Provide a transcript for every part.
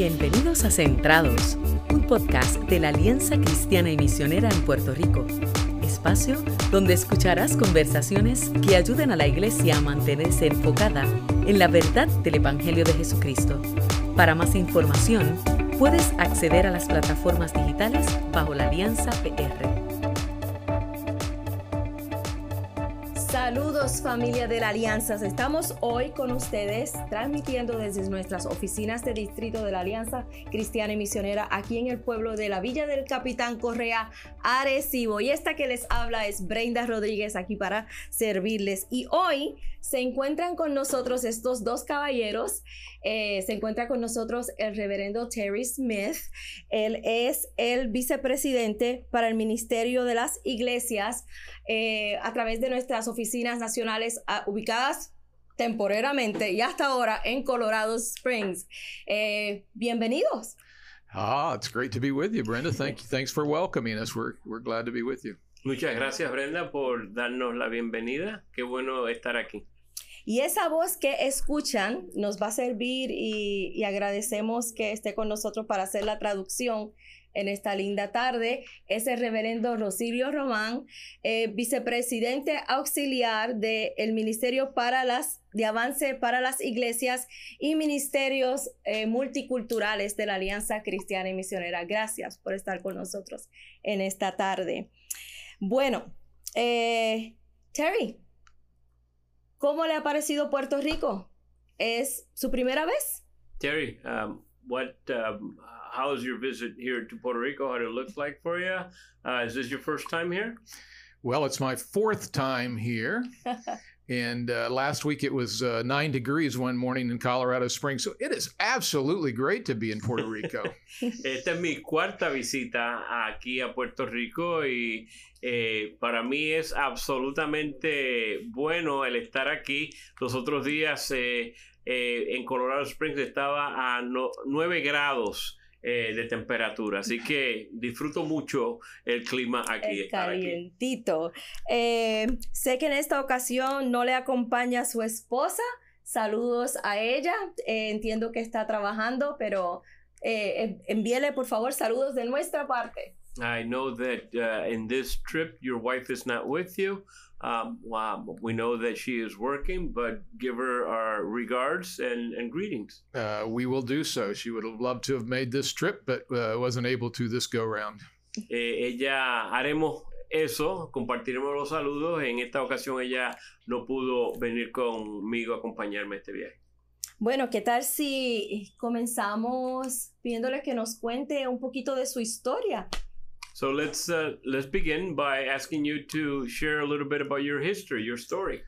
Bienvenidos a Centrados, un podcast de la Alianza Cristiana y Misionera en Puerto Rico. Espacio donde escucharás conversaciones que ayuden a la iglesia a mantenerse enfocada en la verdad del Evangelio de Jesucristo. Para más información, puedes acceder a las plataformas digitales bajo la Alianza PR. Saludos familia de la Alianza. Estamos hoy con ustedes transmitiendo desde nuestras oficinas de distrito de la Alianza Cristiana y Misionera aquí en el pueblo de la Villa del Capitán Correa, Arecibo. Y esta que les habla es Brenda Rodríguez aquí para servirles. Y hoy se encuentran con nosotros estos dos caballeros. Eh, se encuentra con nosotros el reverendo Terry Smith. Él es el vicepresidente para el Ministerio de las Iglesias eh, a través de nuestras oficinas nacionales ah, ubicadas temporalmente y hasta ahora en Colorado Springs. Eh, bienvenidos. Ah, it's great to be with you, Brenda. Thank you. Thanks for welcoming us. We're, we're glad to be with you. Muchas gracias, Brenda, por darnos la bienvenida. Qué bueno estar aquí. Y esa voz que escuchan nos va a servir y, agradecemos que esté con nosotros para hacer la traducción en esta linda tarde. Es el reverendo Rosilio Román, eh, vicepresidente auxiliar del Ministerio para las, de Avance para las Iglesias y Ministerios eh, Multiculturales de la Alianza Cristiana y Misionera. Gracias por estar con nosotros en esta tarde. Bueno, eh, Terry, ¿cómo le ha parecido Puerto Rico? ¿Es su primera vez? Terry, um, what, um, how's your visit here to Puerto Rico? What it look like for you? Uh, is this your first time here? Well, it's my fourth time here. And uh, last week it was uh, nine degrees one morning in Colorado Springs. So it is absolutely great to be in Puerto Rico. Esta es mi cuarta visita aquí a Puerto Rico y eh, para mí es absolutamente bueno el estar aquí. Los otros días eh, eh, en Colorado Springs estaba a no, 9 grados. Eh, de temperatura. Así que disfruto mucho el clima aquí. calientito. Eh, sé que en esta ocasión no le acompaña su esposa. Saludos a ella. Eh, entiendo que está trabajando, pero envíele por favor saludos de nuestra parte. I know that uh, in this trip your wife is not with you. Um, wow, we know that she is working, but give her our regards and, and greetings. Uh, we will do so. She would have loved to have made this trip, but uh, wasn't able to this go round. Eh, ella haremos eso, compartiremos los saludos. En esta ocasión ella no pudo venir conmigo a acompañarme este viaje. Bueno, ¿qué tal si comenzamos pidiéndole que nos cuente un poquito de su historia? So let's uh, let's begin by asking you to share a little bit about your history, your story.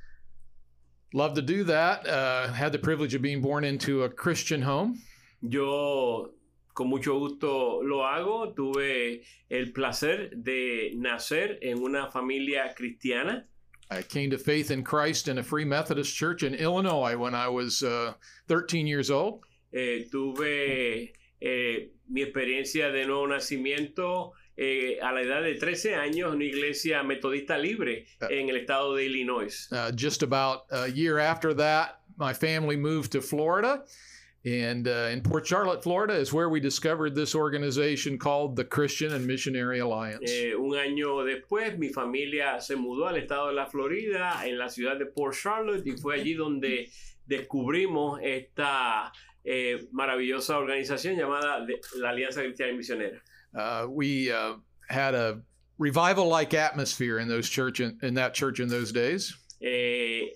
Love to do that. Uh, had the privilege of being born into a Christian home. Yo con mucho gusto lo hago. Tuve el placer de nacer en una familia cristiana. I came to faith in Christ in a Free Methodist church in Illinois when I was uh, 13 years old. Eh, tuve eh, mi experiencia de nuevo nacimiento eh, a la edad de 13 años una iglesia metodista libre uh, en el estado de Illinois. Uh, just about a year after that, my family moved to Florida. And uh, in Port Charlotte, Florida, is where we discovered this organization called the Christian and Missionary Alliance. Eh, un año después, mi familia se mudó al estado de la Florida, en la ciudad de Port Charlotte, y fue allí donde descubrimos esta eh, maravillosa organización llamada la Alianza Cristiana y Misionera. Uh, we uh, had a revival-like atmosphere in those church in, in that church in those days. Eh,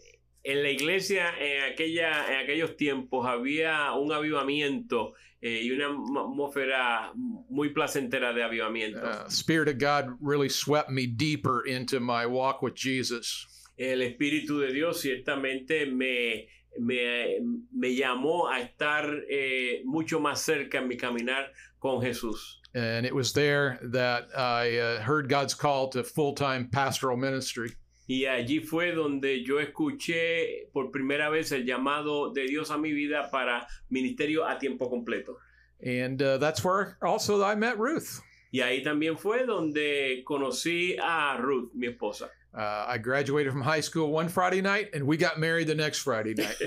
en la iglesia en aquella en aquellos tiempos había un avivamiento eh, y una atmósfera muy placentera de avivamiento. Uh, Spirit of God really swept me deeper into my walk with Jesus. El Espíritu de Dios ciertamente me me, me llamó a estar eh, mucho más cerca en mi caminar con Jesús. And it was there that I uh, heard God's call to full-time pastoral ministry. Y allí fue donde yo escuché por primera vez el llamado de Dios a mi vida para ministerio a tiempo completo. And uh, that's where also I met Ruth. Y ahí también fue donde conocí a Ruth, mi esposa. Uh, I graduated from high school one Friday night and we got married the next Friday night.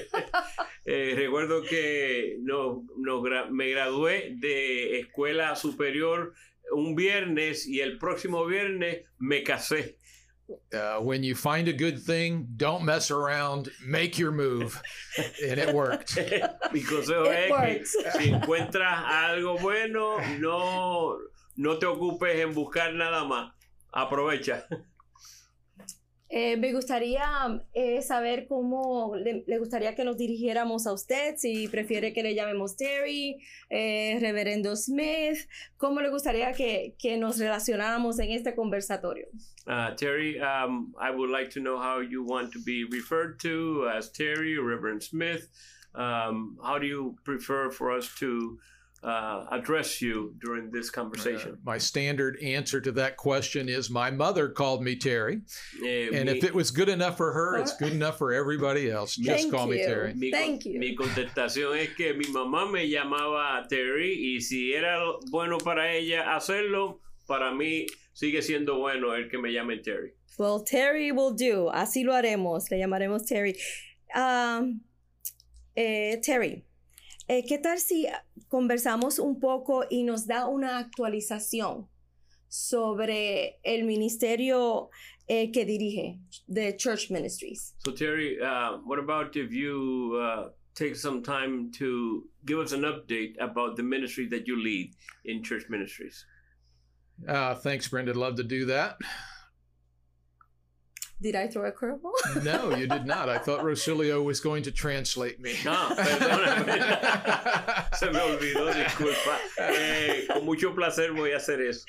Eh, recuerdo que no, no gra- me gradué de escuela superior un viernes y el próximo viernes me casé. Uh, when you find a good thing, don't mess around, make your move. And it worked. Mi consejo It es que works. si encuentras algo bueno, no, no te ocupes en buscar nada más. Aprovecha. Eh, me gustaría eh, saber cómo le, gustaría que nos dirigiéramos a usted, si prefiere que le llamemos Terry, eh, Reverendo Smith, cómo le gustaría que, nos relacionáramos en este conversatorio. Uh, Terry, um, I would like to know how you want to be referred to as Terry Reverend Smith. Um, how do you prefer for us to uh, address you during this Uh, conversation? my standard answer to that question is my mother called me Terry. Eh, And mi, if it was good enough for her, it's good enough for everybody else. Just Thank call me. Terry. mi Thank you. mi contestación es que mi mamá me llamaba Terry y si era bueno para ella hacerlo, para mí sigue siendo bueno el que me llame Terry. Well, Terry will do. Así lo haremos. Le llamaremos Terry. Um, eh, Terry, eh, ¿qué tal si conversamos un poco y nos da una actualización sobre el ministerio eh, que dirige, de Church Ministries? So Terry, uh, what about if you uh, take some time to give us an update about the ministry that you lead in church ministries? Uh, thanks, Brenda. I'd love to do that. Did I throw a curveball? No, you did not. I thought Rosilio was going to translate me. Ah, perdóname. Se me olvidó, disculpa. Eh, con mucho placer voy a hacer eso.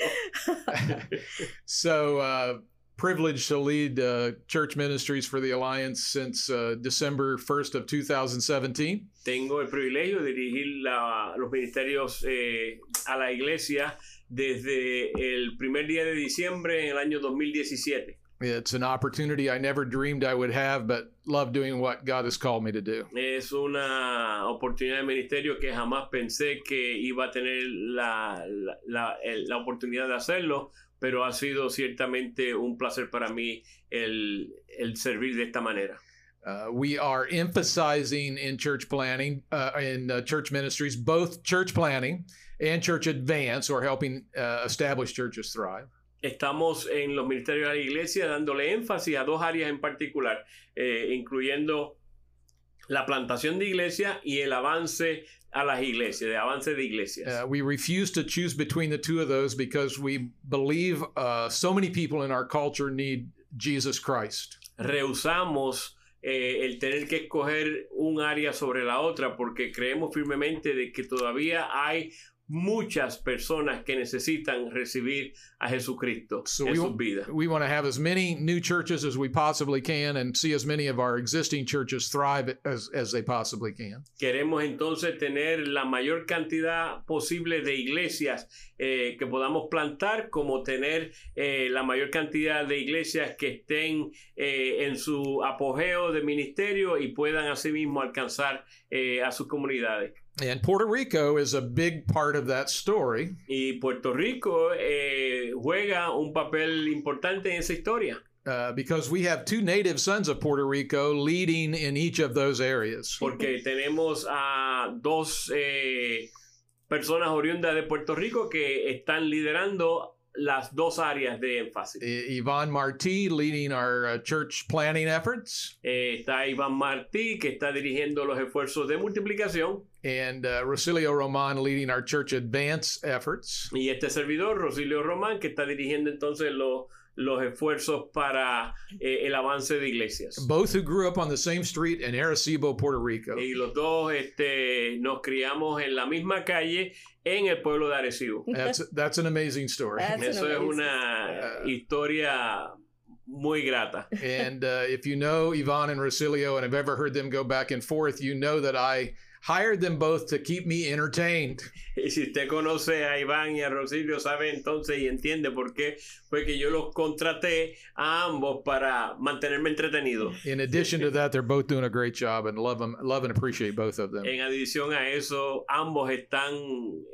so, uh, privileged to lead uh, church ministries for the Alliance since uh, December 1st of 2017. Tengo el privilegio de dirigir la- los ministerios eh, a la iglesia desde el primer día de diciembre en el año 2017. It's an opportunity I never dreamed I would have, but love doing what God has called me to do. Es una oportunidad de ministerio que jamás pensé que iba a tener la, la, la- la oportunidad de hacerlo, pero ha sido ciertamente un placer para mí el, el servir de esta manera. Uh, we are emphasizing in church planning, uh, in uh, church ministries, both church planning and church advance, or helping uh, established churches thrive. Estamos en los ministerios de la iglesia dándole énfasis a dos áreas en particular, eh, incluyendo la plantación de iglesia y el avance a las iglesias, de avance de iglesias. Uh, we refuse to choose between the two of those because we believe uh, so many people in our culture need Jesus Christ. rehusamos eh, el tener que escoger un área sobre la otra porque creemos firmemente de que todavía hay muchas personas que necesitan recibir a Jesucristo So en we, sus vidas. we want to have as many new churches as we possibly can and see as many of our existing churches thrive as, as they possibly can. Queremos entonces tener la mayor cantidad posible de iglesias eh, que podamos plantar, como tener eh, la mayor cantidad de iglesias que estén eh, en su apogeo de ministerio y puedan asimismo alcanzar eh, a sus comunidades. And Puerto Rico is a big part of that story. Y Puerto Rico eh, juega un papel importante en esa historia, uh, because we have two native sons of Puerto Rico leading in each of those areas. porque tenemos a dos eh, personas oriundas de Puerto Rico que están liderando las dos áreas de énfasis. I- Yvonne Marti leading our uh, church planning efforts, Eh, está Iván Martí, que está dirigiendo los esfuerzos de multiplicación, and uh, Rosilio Roman leading our church advance efforts. y este servidor, Rosilio Román, que está dirigiendo entonces los, los esfuerzos para eh, el avance de iglesias. Both who grew up on the same street in Arecibo, Puerto Rico. Y los dos este, nos criamos en la misma calle en el pueblo de Arecibo. That's that's an amazing story. That's an Eso es amazing una historia muy grata. and uh, if you know Yvonne and Rosilio and have ever heard them go back and forth, you know that I hired them both to keep me entertained. Y si usted conoce a Iván y a Rosilio, sabe entonces y entiende por qué fue que yo los contraté a ambos para mantenerme entretenido. In addition to that, they're both doing a great job and love them, love and appreciate both of them. En adición a eso, ambos están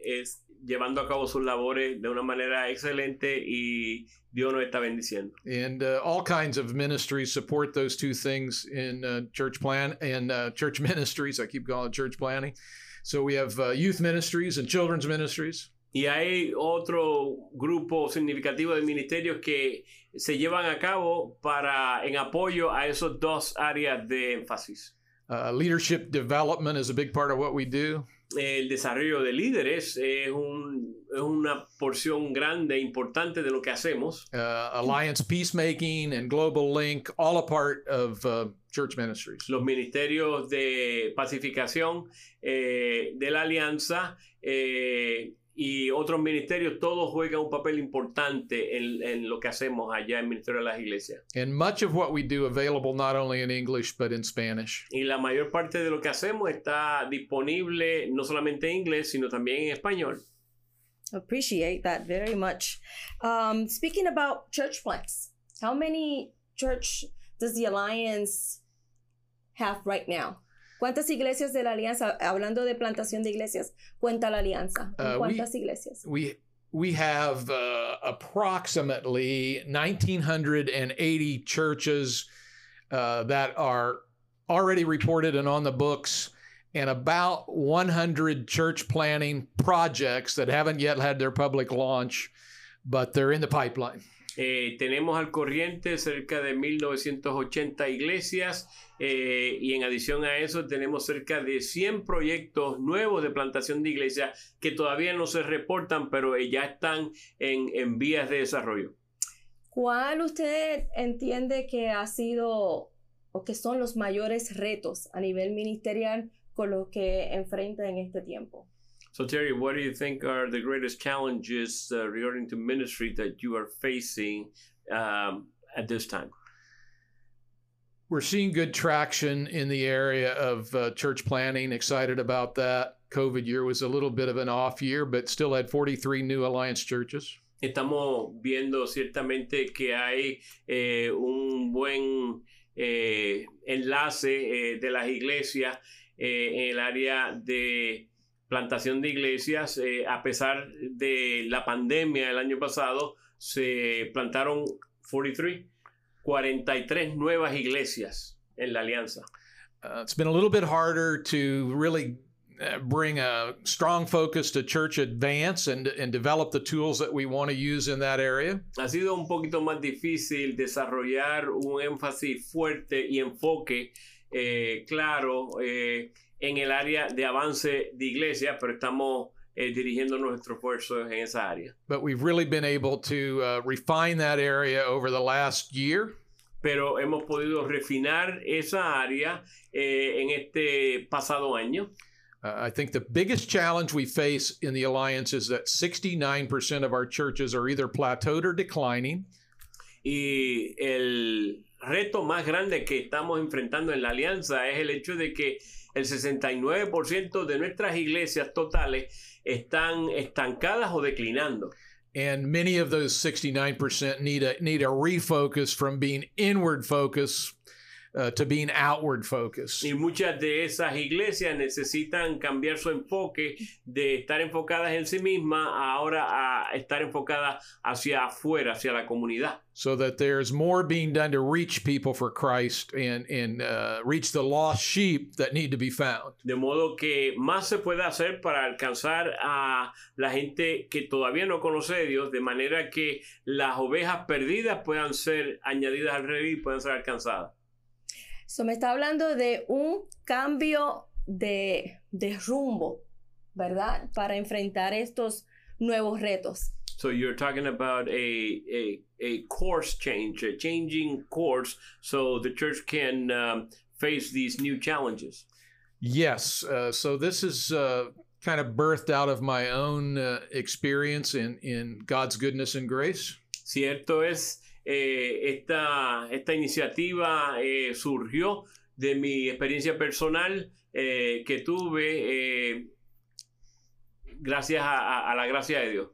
es, llevando a cabo sus labores de una manera excelente y Dios nos está bendiciendo. And uh, all kinds of ministries support those two things in uh, church plan and uh, church ministries. I keep calling it church planning. So we have uh, youth ministries and children's ministries. Y hay otro grupo significativo de ministerios que se llevan a cabo para en apoyo a esos dos áreas de énfasis. Uh, leadership development is a big part of what we do. El desarrollo de líderes es, un, es una porción grande, importante de lo que hacemos. Uh, Alliance Peacemaking and Global Link, all a part of uh, church ministries. Los ministerios de pacificación eh, de la alianza eh, y otros ministerios, todos juegan un papel importante en, en, lo que hacemos allá en el Ministerio de las Iglesias. And much of what we do available not only in English but in Spanish. Y la mayor parte de lo que hacemos está disponible no solamente en inglés, sino también en español. Appreciate that very much. Um, speaking about church plants, how many church does the Alliance have right now? ¿Cuántas iglesias de la alianza, hablando de plantación de iglesias, cuenta la alianza? Uh, we, iglesias? We we have uh, approximately 1980 churches uh, that are already reported and on the books and about 100 church planning projects that haven't yet had their public launch but they're in the pipeline. Eh, tenemos al corriente cerca de 1980 iglesias eh, y en adición a eso tenemos cerca de 100 proyectos nuevos de plantación de iglesias que todavía no se reportan, pero ya están en, en vías de desarrollo. ¿Cuál usted entiende que ha sido o que son los mayores retos a nivel ministerial con los que enfrenta en este tiempo? So Terry, what do you think are the greatest challenges uh, regarding to ministry that you are facing um, at this time? We're seeing good traction in the area of uh, church planning. Excited about that. COVID year was a little bit of an off year, but still had 43 new Alliance churches. Estamos viendo ciertamente que hay eh, un buen eh, enlace eh, de las iglesias en el área de plantación de iglesias, eh, a pesar de la pandemia el año pasado, se plantaron 43, 43 nuevas iglesias en la alianza. Uh, it's been a little bit harder to really uh, bring a strong focus to church advance and, and develop the tools that we want to use in that area. Ha sido un poquito más difícil desarrollar un énfasis fuerte y enfoque eh, claro. Eh, en el área de avance de iglesia, pero estamos eh, dirigiendo nuestros esfuerzos en esa área. But we've really been able to uh, refine that area over the last year. Pero hemos podido refinar esa área eh, en este pasado año. Uh, I think the biggest challenge we face in the alliance is that 69% of our churches are either plateaued or declining. Y el reto más grande que estamos enfrentando en la alianza es el hecho de que el 69% de nuestras iglesias totales están estancadas o declinando. And many of those 69% need a need a refocus from being inward focus uh, to being outward focus. Y muchas de esas iglesias necesitan cambiar su enfoque de estar enfocadas en sí mismas ahora a estar enfocadas hacia afuera, hacia la comunidad. So that there's more being done to reach people for Christ and and uh, reach the lost sheep that need to be found. De modo que más se puede hacer para alcanzar a la gente que todavía no conoce a Dios, de manera que las ovejas perdidas puedan ser añadidas al rey y puedan ser alcanzadas. So me está hablando de un cambio de, de rumbo, ¿verdad? Para enfrentar estos nuevos retos. So you're talking about a, a, a course change, a changing course, so the church can um, face these new challenges. Yes. Uh, so this is uh, kind of birthed out of my own uh, experience in, in God's goodness and grace. Cierto es, eh, esta, esta iniciativa eh, surgió de mi experiencia personal eh, que tuve gracias a, a, la gracia de Dios.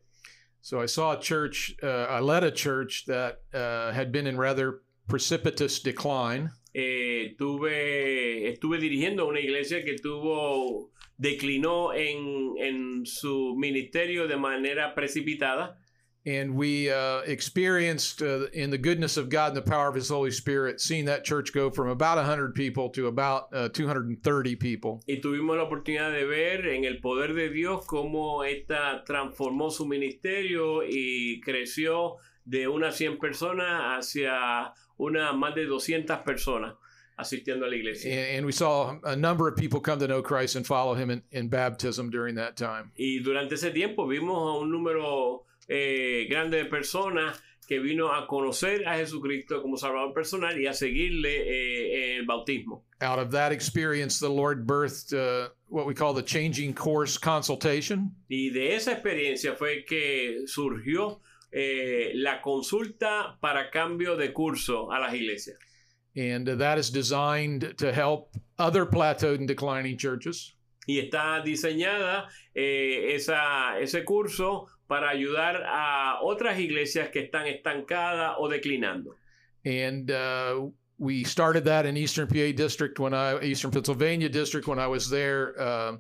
So I saw a church, uh, I led a church that uh, had been in rather precipitous decline. tuve, estuve dirigiendo una iglesia que tuvo declinó en, en su ministerio de manera precipitada. And we uh, experienced, uh, in the goodness of God and the power of His Holy Spirit, seeing that church go from about 100 people to about uh, 230 people. Y tuvimos la oportunidad de ver en el poder de Dios cómo esta transformó su ministerio y creció de unas 100 personas hacia una más de 200 personas asistiendo a la iglesia. And, we saw a number of people come to know Christ and follow Him in, in baptism during that time. Y durante ese tiempo vimos a un número eh, grande de personas que vino a conocer a Jesucristo como Salvador personal y a seguirle eh, el bautismo. Out of that experience, the Lord birthed uh, what we call the changing course consultation. Y de esa experiencia fue que surgió eh, la consulta para cambio de curso a las iglesias. And uh, that is designed to help other plateaued and declining churches Y está diseñada eh, esa, ese curso para ayudar a otras iglesias que están estancadas o declinando. And uh, we started that in Eastern PA District when I, Eastern Pennsylvania District when I was there uh,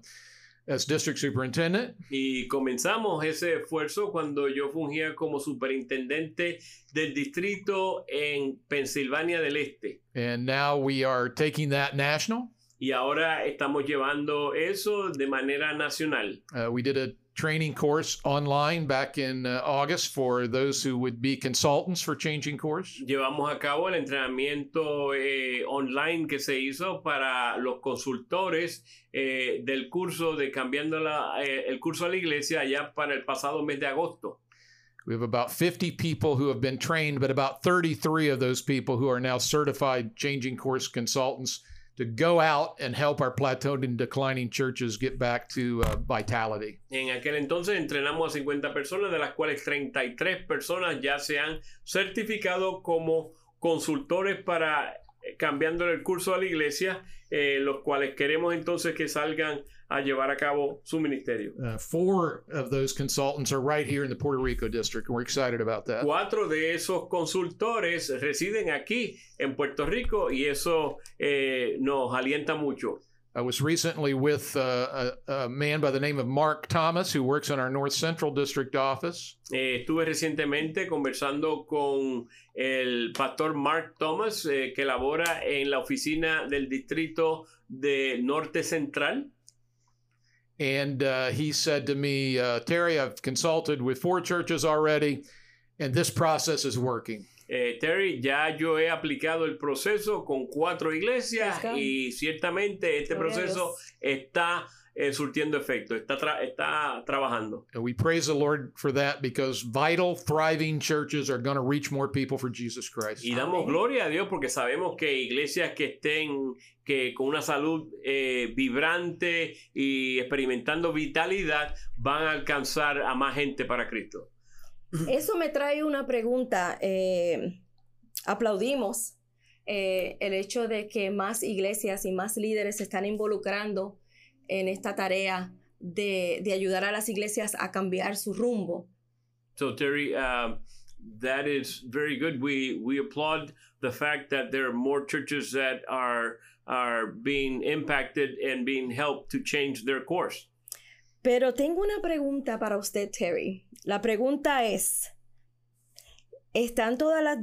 as district superintendent. Y comenzamos ese esfuerzo cuando yo fungía como superintendente del distrito en Pensilvania del Este. And now we are taking that national. Y ahora estamos llevando eso de manera nacional. Uh, we did a training course online back in uh, August for those who would be consultants for changing course. Llevamos a cabo el entrenamiento eh, online que se hizo para los consultores eh, del curso de cambiando la, eh, el curso a la iglesia allá para el pasado mes de agosto. We have about 50 people who have been trained, but about 33 of those people who are now certified changing course consultants to go out and help our plateaued and declining churches get back to uh, vitality. En aquel entonces entrenamos a 50 personas, de las cuales 33 personas ya se han certificado como consultores para eh, cambiando el curso a la iglesia, eh, los cuales queremos entonces que salgan a llevar a cabo su ministerio. Uh, four of those consultants are right here in the Puerto Rico district, and we're excited about that. Cuatro de esos consultores residen aquí en Puerto Rico y eso eh, nos alienta mucho. I was recently with uh, a, a man by the name of Mark Thomas, who works in our North Central District office. Eh, estuve recientemente conversando con el pastor Mark Thomas, eh, que labora en la oficina del distrito de Norte Central. And uh, he said to me, uh, Terry, I've consulted with four churches already, and this process is working. Eh, Terry, ya yo he aplicado el proceso con cuatro iglesias y ciertamente este proceso está eh, surtiendo efecto, está, tra- está trabajando. And we praise the Lord for that because vital, thriving churches are going to reach more people for Jesus Christ. Y damos Amén. gloria a Dios porque sabemos que iglesias que estén que con una salud eh, vibrante y experimentando vitalidad van a alcanzar a más gente para Cristo. Eso me trae una pregunta. eh, aplaudimos eh, el hecho de que más iglesias y más líderes se están involucrando en esta tarea de, de ayudar a las iglesias a cambiar su rumbo. So Terry, um, that is very good. We we applaud the fact that there are more churches that are are being impacted and being helped to change their course. Pero tengo una pregunta para usted, Terry. La pregunta es, ¿están todas las,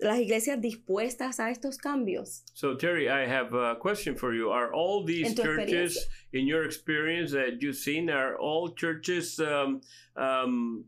las iglesias dispuestas a estos cambios? So Terry, I have a question for you. Are all these churches, in your experience that you've seen, are all churches um, um,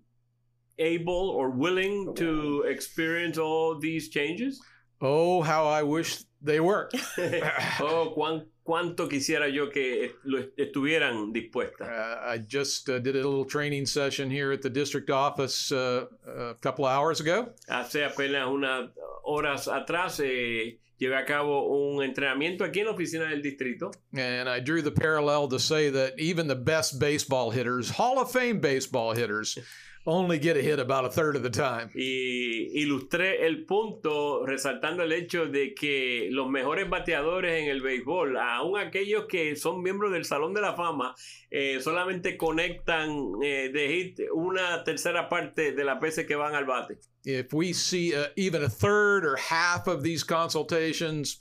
able or willing to experience all these changes? Oh, how I wish they were. oh, cuán, cuánto quisiera yo que lo est- estuvieran dispuestas. Uh, I just uh, did a little training session here at the district office uh, a couple of hours ago. Hace apenas unas horas atrás eh, llevé a cabo un entrenamiento aquí en la oficina del distrito And I drew the parallel to say that even the best baseball hitters, Hall of Fame baseball hitters, only get a hit about a third of the time. y ilustré el punto resaltando el hecho de que los mejores bateadores en el béisbol, aún aquellos que son miembros del Salón de la Fama, eh, solamente conectan eh, de hit una tercera parte de las veces que van al bate. If we see uh, even a third or half of these consultations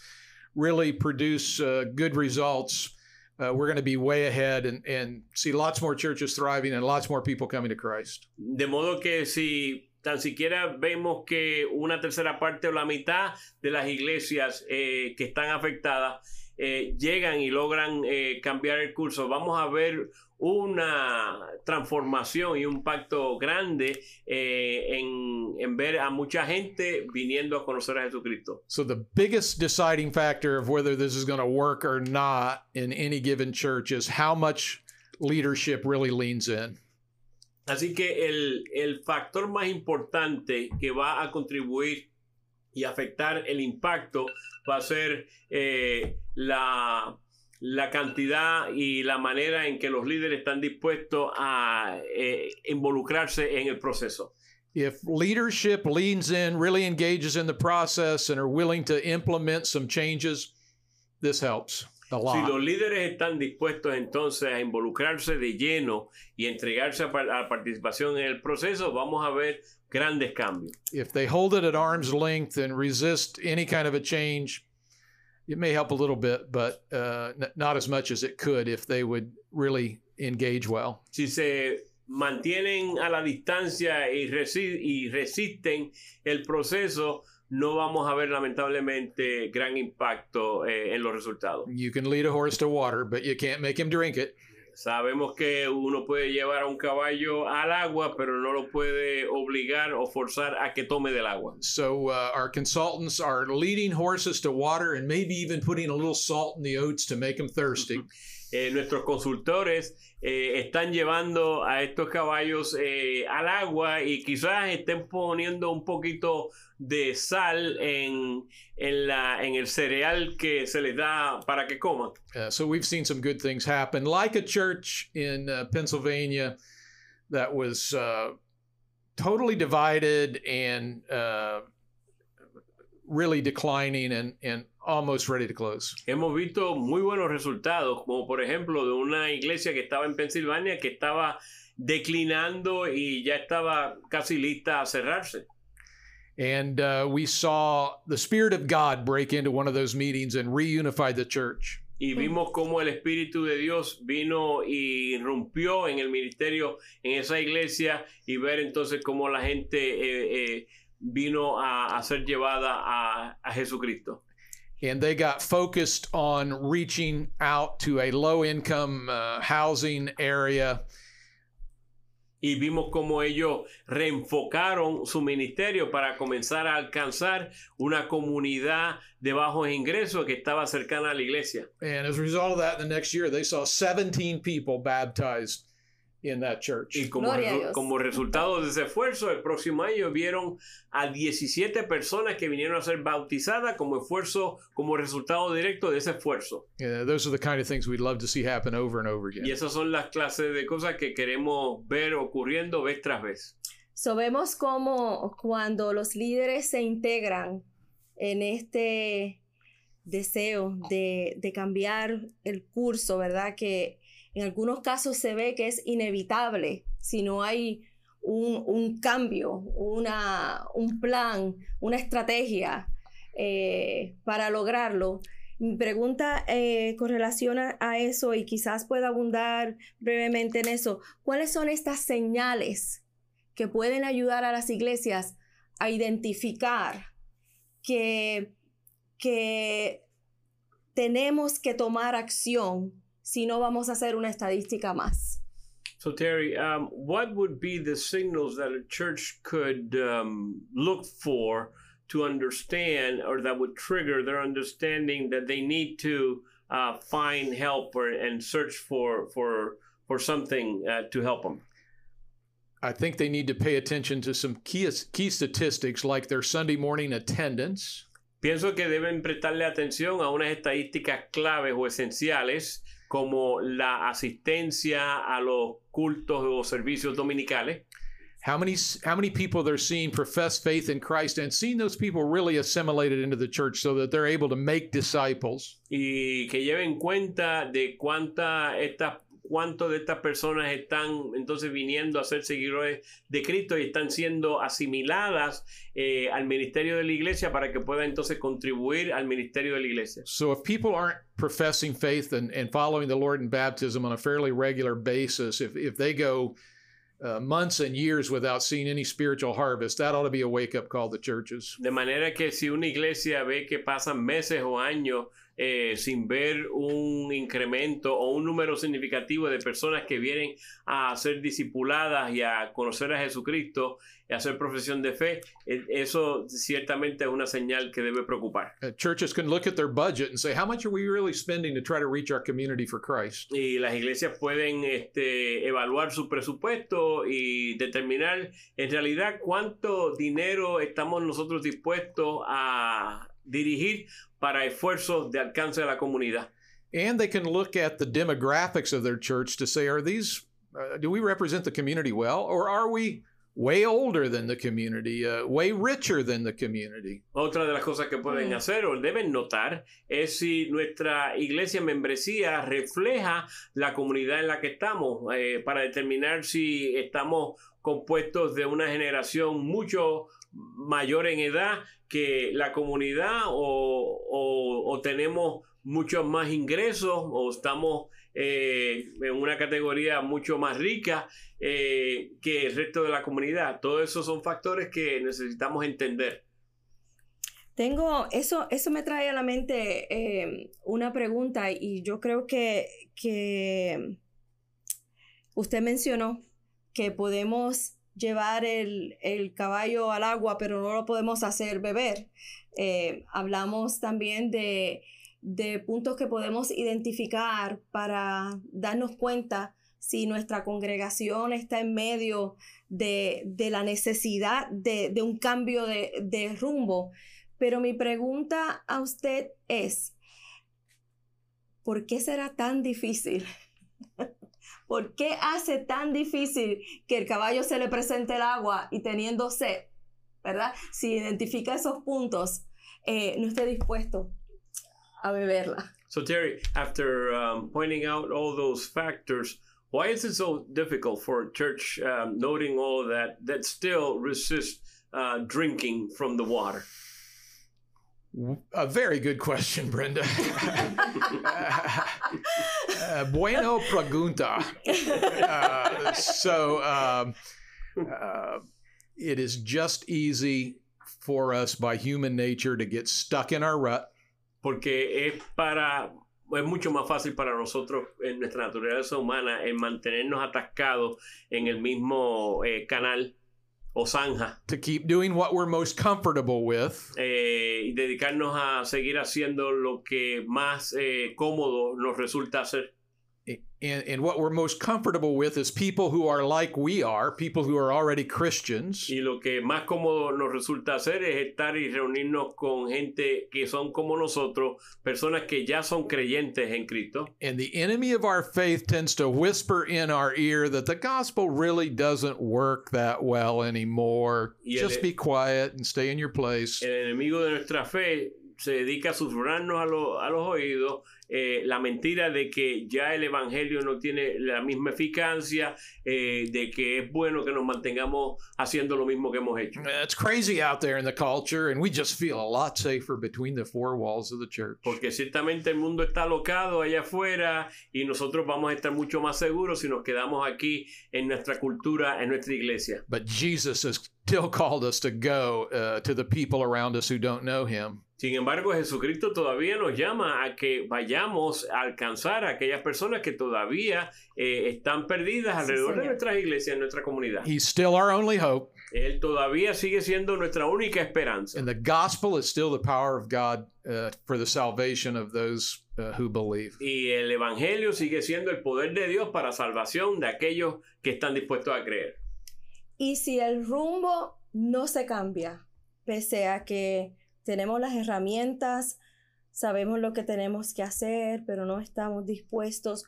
really produce uh, good results, uh, we're going to be way ahead and, and see lots more churches thriving and lots more people coming to Christ. De modo que si tan siquiera vemos que una tercera parte o la mitad de las iglesias eh, que están afectadas eh, llegan y logran eh, cambiar el curso, vamos a ver una transformación y un pacto grande eh, en, en, ver a mucha gente viniendo a conocer a Jesucristo. So the biggest deciding factor of whether this is going to work or not in any given church is how much leadership really leans in. Así que el, el factor más importante que va a contribuir y afectar el impacto va a ser eh, la la cantidad y la manera en que los líderes están dispuestos a eh, involucrarse en el proceso. If leadership leans in, really engages in the process, and are willing to implement some changes, this helps. A lot. Si los líderes están dispuestos entonces a involucrarse de lleno y entregarse a, a participación en el proceso, vamos a ver grandes cambios. If they hold it at arm's length and resist any kind of a change, it may help a little bit, but uh, n- not as much as it could if they would really engage well. Si se mantienen a la distancia y, resi y resisten el proceso, no vamos a ver lamentablemente gran impacto eh, en los resultados. You can lead a horse to water, but you can't make him drink it. Sabemos que uno puede llevar a un caballo al agua, pero no lo puede obligar o forzar a que tome del agua. So uh, our consultants are leading horses to water and maybe even putting a little salt in the oats to make them thirsty. Eh, nuestros consultores eh, están llevando a estos caballos eh, al agua y quizás estén poniendo un poquito de sal en, en, la, en el cereal que se les da para que coman. Uh, so we've seen some good things happen, like a church in uh, Pennsylvania that was uh, totally divided and uh, really declining and, and almost ready to close. Hemos visto muy buenos resultados, como por ejemplo de una iglesia que estaba en Pensilvania que estaba declinando y ya estaba casi lista a cerrarse. And uh, we saw the Spirit of God break into one of those meetings and reunify the church. Y vimos cómo el Espíritu de Dios vino y irrumpió en el ministerio en esa iglesia y ver entonces cómo la gente eh, eh, vino a, a, ser llevada a, a Jesucristo. And they got focused on reaching out to a low income uh, housing area. Y vimos cómo ellos reenfocaron su ministerio para comenzar a alcanzar una comunidad de bajos ingresos que estaba cercana a la iglesia. And as a result of that, the next year they saw 17 people baptized in that church. Y como, resu como resultado de ese esfuerzo, el próximo año vieron a 17 personas que vinieron a ser bautizadas como esfuerzo, como resultado directo de ese esfuerzo. Yeah, those are the kind of things we'd love to see happen over and over again. Y esas son las clases de cosas que queremos ver ocurriendo vez tras vez. So vemos como cuando los líderes se integran en este deseo de, de cambiar el curso, ¿verdad? Que en algunos casos se ve que es inevitable si no hay un, cambio, una, un plan, una estrategia eh, para lograrlo. Mi pregunta eh, con relación a, a, eso, y quizás pueda abundar brevemente en eso, ¿cuáles son estas señales que pueden ayudar a las iglesias a identificar que, que tenemos que tomar acción si no vamos a hacer una estadística más. So Terry, um, what would be the signals that a church could um, look for to understand, or that would trigger their understanding that they need to uh, find help or, and search for for for something uh, to help them? I think they need to pay attention to some key key statistics like their Sunday morning attendance. Pienso que deben prestarle atención a unas estadísticas claves o esenciales como la asistencia a los cultos o servicios dominicales. How many, how many people they're seeing profess faith in Christ and seeing those people really assimilated into the church so that they're able to make disciples. Y que lleven cuenta de cuánta estas cuántos de estas personas están entonces viniendo a ser seguidores de Cristo y están siendo asimiladas eh, al ministerio de la iglesia para que puedan entonces contribuir al ministerio de la iglesia. So if people aren't professing faith and, and following the Lord in baptism on a fairly regular basis, if, if they go uh, months and years without seeing any spiritual harvest, that ought to be a wake up call to churches. De manera que si una iglesia ve que pasan meses o años eh, sin ver un incremento o un número significativo de personas que vienen a ser discipuladas y a conocer a Jesucristo y a hacer profesión de fe, eh, eso ciertamente es una señal que debe preocupar. Uh, churches can look at their budget and say, how much are we really spending to try to reach our community for Christ? Y las iglesias pueden este, evaluar su presupuesto y determinar en realidad cuánto dinero estamos nosotros dispuestos a dirigir para esfuerzos de alcance de la comunidad. And they can look at the demographics of their church to say, are these, uh, do we represent the community well, or are we way older than the community, uh, way richer than the community? Otra de las cosas que pueden Mm. hacer o deben notar es si nuestra iglesia membresía refleja la comunidad en la que estamos eh, para determinar si estamos compuestos de una generación mucho mayor en edad que la comunidad o, o- tenemos muchos más ingresos o estamos eh, en una categoría mucho más rica eh, que el resto de la comunidad. Todos esos son factores que necesitamos entender. Tengo, eso, eso me trae a la mente eh, una pregunta y yo creo que, que usted mencionó que podemos llevar el, el caballo al agua, pero no lo podemos hacer beber. Eh, hablamos también de, de puntos que podemos identificar para darnos cuenta si nuestra congregación está en medio de, de la necesidad de, de un cambio de, de rumbo. Pero mi pregunta a usted es, ¿por qué será tan difícil? ¿Por qué hace tan difícil que el caballo se le presente el agua y teniendo sed, ¿verdad? Si identifica esos puntos, eh, no esté dispuesto a beberla. So Terry, after um, pointing out all those factors, why is it so difficult for a church um, noting all of that that still resist uh, drinking from the water? A very good question, Brenda. Uh, bueno pregunta. Uh, so um, uh, it is just easy for us by human nature to get stuck in our rut. Porque es para es mucho más fácil para nosotros en nuestra naturaleza humana en mantenernos atascados en el mismo eh, canal o zanja to keep doing what we're most comfortable with eh, y dedicarnos a seguir haciendo lo que más eh, cómodo nos resulta hacer. And, and what we're most comfortable with is people who are like we are people who are already christians. Y lo que más cómodo nos resulta hacer es estar y reunirnos con gente que son como nosotros, personas que ya son creyentes en Cristo. and the enemy of our faith tends to whisper in our ear that the gospel really doesn't work that well anymore. Just be quiet and stay in your place. El enemigo de nuestra fe se dedica a susurrarnos a, lo- a los oídos eh, la mentira de que ya el Evangelio no tiene la misma eficacia, eh, de que es bueno que nos mantengamos haciendo lo mismo que hemos hecho. it's crazy out there in the culture and we just feel a lot safer between the four walls of the church Porque ciertamente el mundo está alocado allá afuera y nosotros vamos a estar mucho más seguros si nos quedamos aquí en nuestra cultura, en nuestra iglesia. but jesus has still called us to go uh, to the people around us who don't know him Sin embargo, Jesucristo todavía nos llama a que vayamos a alcanzar a aquellas personas que todavía eh, están perdidas alrededor de nuestras iglesias, en nuestra comunidad. he's still our only hope Él todavía sigue siendo nuestra única esperanza. And the gospel is still the power of God uh, for the salvation of those uh, who believe. Y el Evangelio sigue siendo el poder de Dios para salvación de aquellos que están dispuestos a creer. Y si el rumbo no se cambia, pese a que tenemos las herramientas, sabemos lo que tenemos que hacer, pero no estamos dispuestos,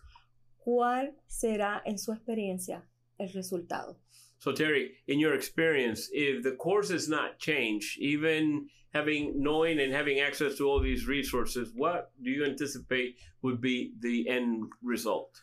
¿cuál será en su experiencia el resultado? So Terry, in your experience, if the course is not changed, even having knowing and having access to all these resources, what do you anticipate would be the end result?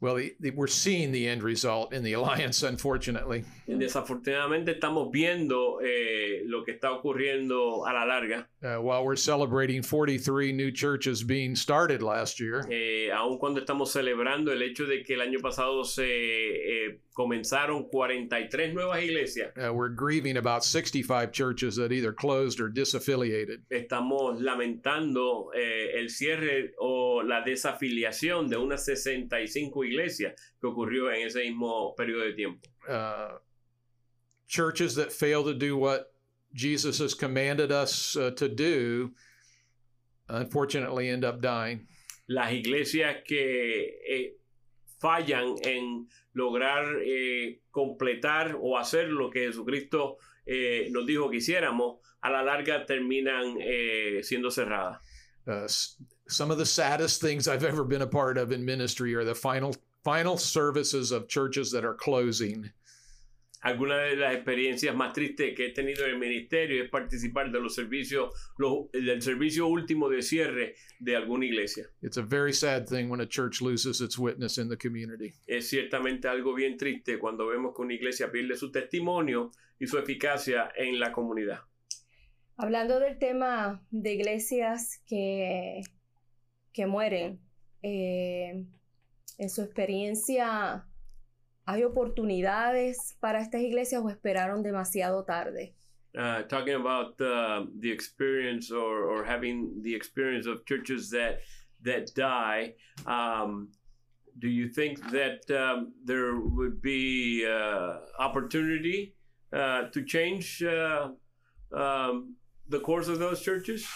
Well, the, the, we're seeing the end result in the alliance, unfortunately. Desafortunadamente estamos viendo eh, lo que está ocurriendo a la larga. Uh, while we're celebrating 43 new churches being started last year, Eh, aun cuando estamos celebrando el hecho de que el año pasado se eh, comenzaron 43 nuevas iglesias, uh, we're grieving about 65 churches that either closed or disaffiliated. estamos lamentando eh, el cierre o la desafiliación de unas 65 iglesias que ocurrió en ese mismo periodo de tiempo. Uh, churches that fail to do what Jesus has commanded us uh, to do, unfortunately, end up dying. Las iglesias que eh, fallan en lograr eh, completar o hacer lo que Jesucristo eh, nos dijo que hiciéramos, a la larga terminan eh, siendo cerradas. Uh, some of the saddest things I've ever been a part of in ministry are the final final services of churches that are closing. Algunas de las experiencias más tristes que he tenido en el ministerio es participar de los servicios, los- del servicio último de cierre de alguna iglesia. It's a very sad thing when a church loses its witness in the community. Es ciertamente algo bien triste cuando vemos que una iglesia pierde su testimonio y su eficacia en la comunidad. Hablando del tema de iglesias que, que mueren, eh, en su experiencia, ¿hay oportunidades para estas iglesias o esperaron demasiado tarde? uh, talking about uh, the experience or, or having the experience of churches that that die um, do you think that um, there would be uh, opportunity uh, to change uh, um, the course of those churches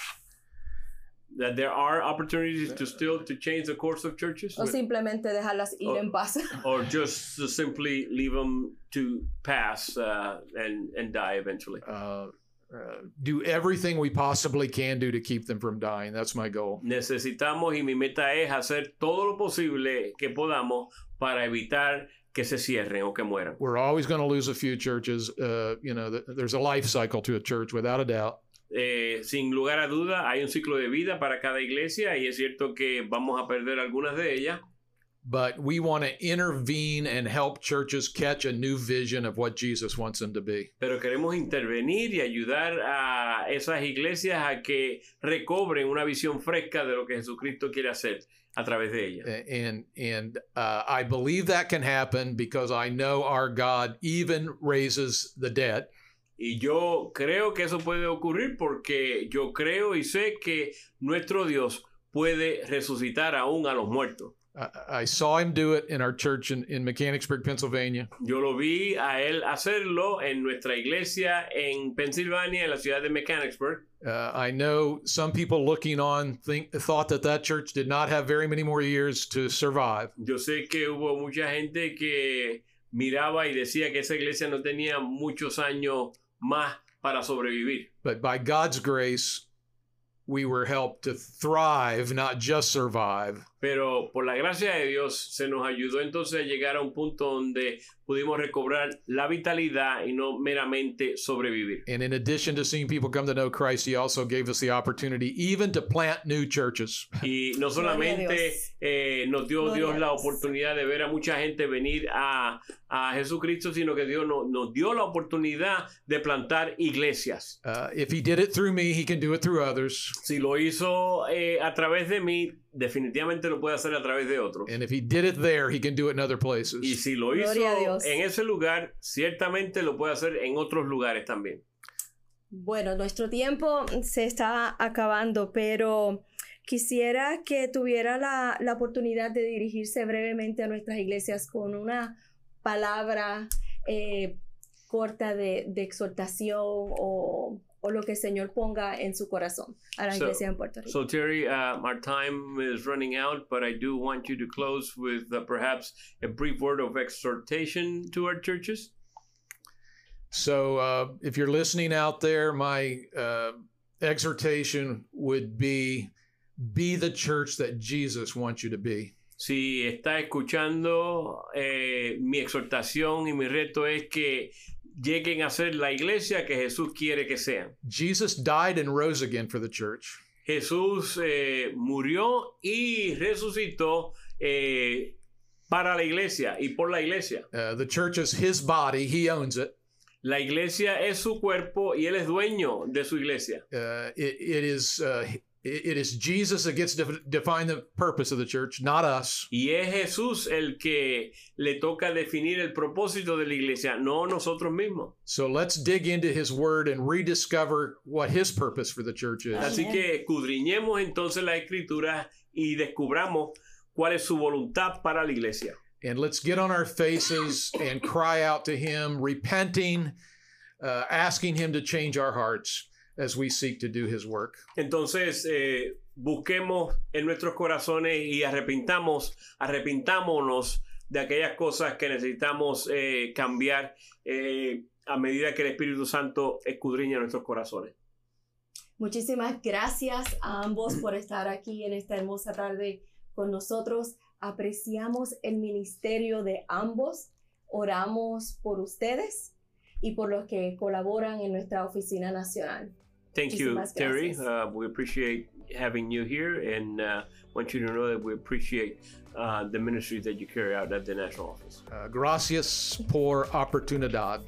that there are opportunities to still to change the course of churches O simplemente dejarlas ir Oh. en paz. or just to simply leave them to pass uh, and and die eventually Uh, uh, do everything we possibly can do to keep them from dying. That's my goal. necesitamos y mi meta es hacer todo lo posible que podamos para evitar que se cierren o que mueran. We're always going to lose a few churches. Uh, you know, th- there's a life cycle to a church without a doubt. Eh, sin lugar a duda, hay un ciclo de vida para cada iglesia y es cierto que vamos a perder algunas de ellas, But we want to intervene and help churches catch a new vision of what Jesus wants them to be. pero queremos intervenir y ayudar a esas iglesias a que recobren una visión fresca de lo que Jesucristo quiere hacer a través de ellas. A- And and uh, I believe that can happen because I know our God even raises the dead. Y yo creo que eso puede ocurrir porque yo creo y sé que nuestro Dios puede resucitar aún a los muertos. I, I saw him do it in our church in, in Mechanicsburg, Pennsylvania. Yo lo vi a él hacerlo en nuestra iglesia en Pensilvania, en la ciudad de Mechanicsburg. Uh, I know some people looking on think thought that that church did not have very many more years to survive. Yo sé que hubo mucha gente que miraba y decía que esa iglesia no tenía muchos años más para sobrevivir. But by God's grace, we were helped to thrive, not just survive. Pero por la gracia de Dios se nos ayudó entonces a llegar a un punto donde pudimos recobrar la vitalidad y no meramente sobrevivir. And in addition to seeing people come to know Christ, He also gave us the opportunity even to plant new churches. Y no solamente eh, nos dio Gloria Dios la oportunidad de ver a mucha gente venir a, a Jesucristo, sino que Dios no- nos dio la oportunidad de plantar iglesias. Uh, if He did it through me, He can do it through others. Si lo hizo eh, a través de mí, definitivamente lo puede hacer a través de otros. And if He did it there, He can do it in other Y places. si lo hizo en ese lugar, ciertamente lo puede hacer en otros lugares también. Bueno, nuestro tiempo se está acabando, pero quisiera que tuviera la, la oportunidad de dirigirse brevemente a nuestras iglesias con una palabra eh, corta de, de exhortación o, o lo que el Señor ponga en su corazón a las So- iglesias en Puerto Rico. So, Terry, uh, our time is running out, but I do want you to close with uh, perhaps a brief word of exhortation to our churches. So, uh, if you're listening out there, my uh, exhortation would be be the church that Jesus wants you to be. Si está escuchando, eh, mi exhortación y mi reto es que lleguen a ser la iglesia que Jesús quiere que sean. Jesus died and rose again for the church. Jesús eh, murió y resucitó eh, para la iglesia y por la iglesia. Uh, the church is his body, he owns it. La iglesia es su cuerpo y él es dueño de su iglesia. Uh, it, it is uh, it, it is Jesus that gets to define the purpose of the church, not us. Y es Jesús el que le toca definir el propósito de la iglesia, no nosotros mismos. So let's dig into his word and rediscover what his purpose for the church is. Así que escudriñemos entonces la escritura y descubramos cuál es su voluntad para la iglesia. And let's get on our faces and cry out to him, repenting, uh, asking him to change our hearts as we seek to do his work. Entonces, eh, busquemos en nuestros corazones y arrepintamos, arrepintámonos de aquellas cosas que necesitamos eh, cambiar eh, a medida que el Espíritu Santo escudriña nuestros corazones. Muchísimas gracias a ambos por estar aquí en esta hermosa tarde con nosotros. Apreciamos el ministerio de ambos. Oramos por ustedes y por los que colaboran en nuestra oficina nacional. Thank you, Muchísimas Terry. gracias. Uh, we appreciate having you here and uh, want you to know that we appreciate uh, the ministry that you carry out at the national office. Uh, gracias por oportunidad.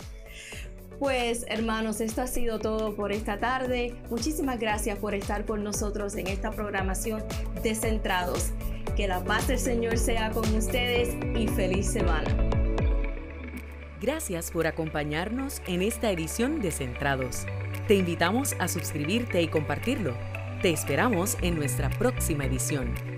Pues hermanos, esto ha sido todo por esta tarde. Muchísimas gracias por estar con nosotros en esta programación de Centrados. Que la paz del Señor sea con ustedes y feliz semana. Gracias por acompañarnos en esta edición de Centrados. Te invitamos a suscribirte y compartirlo. Te esperamos en nuestra próxima edición.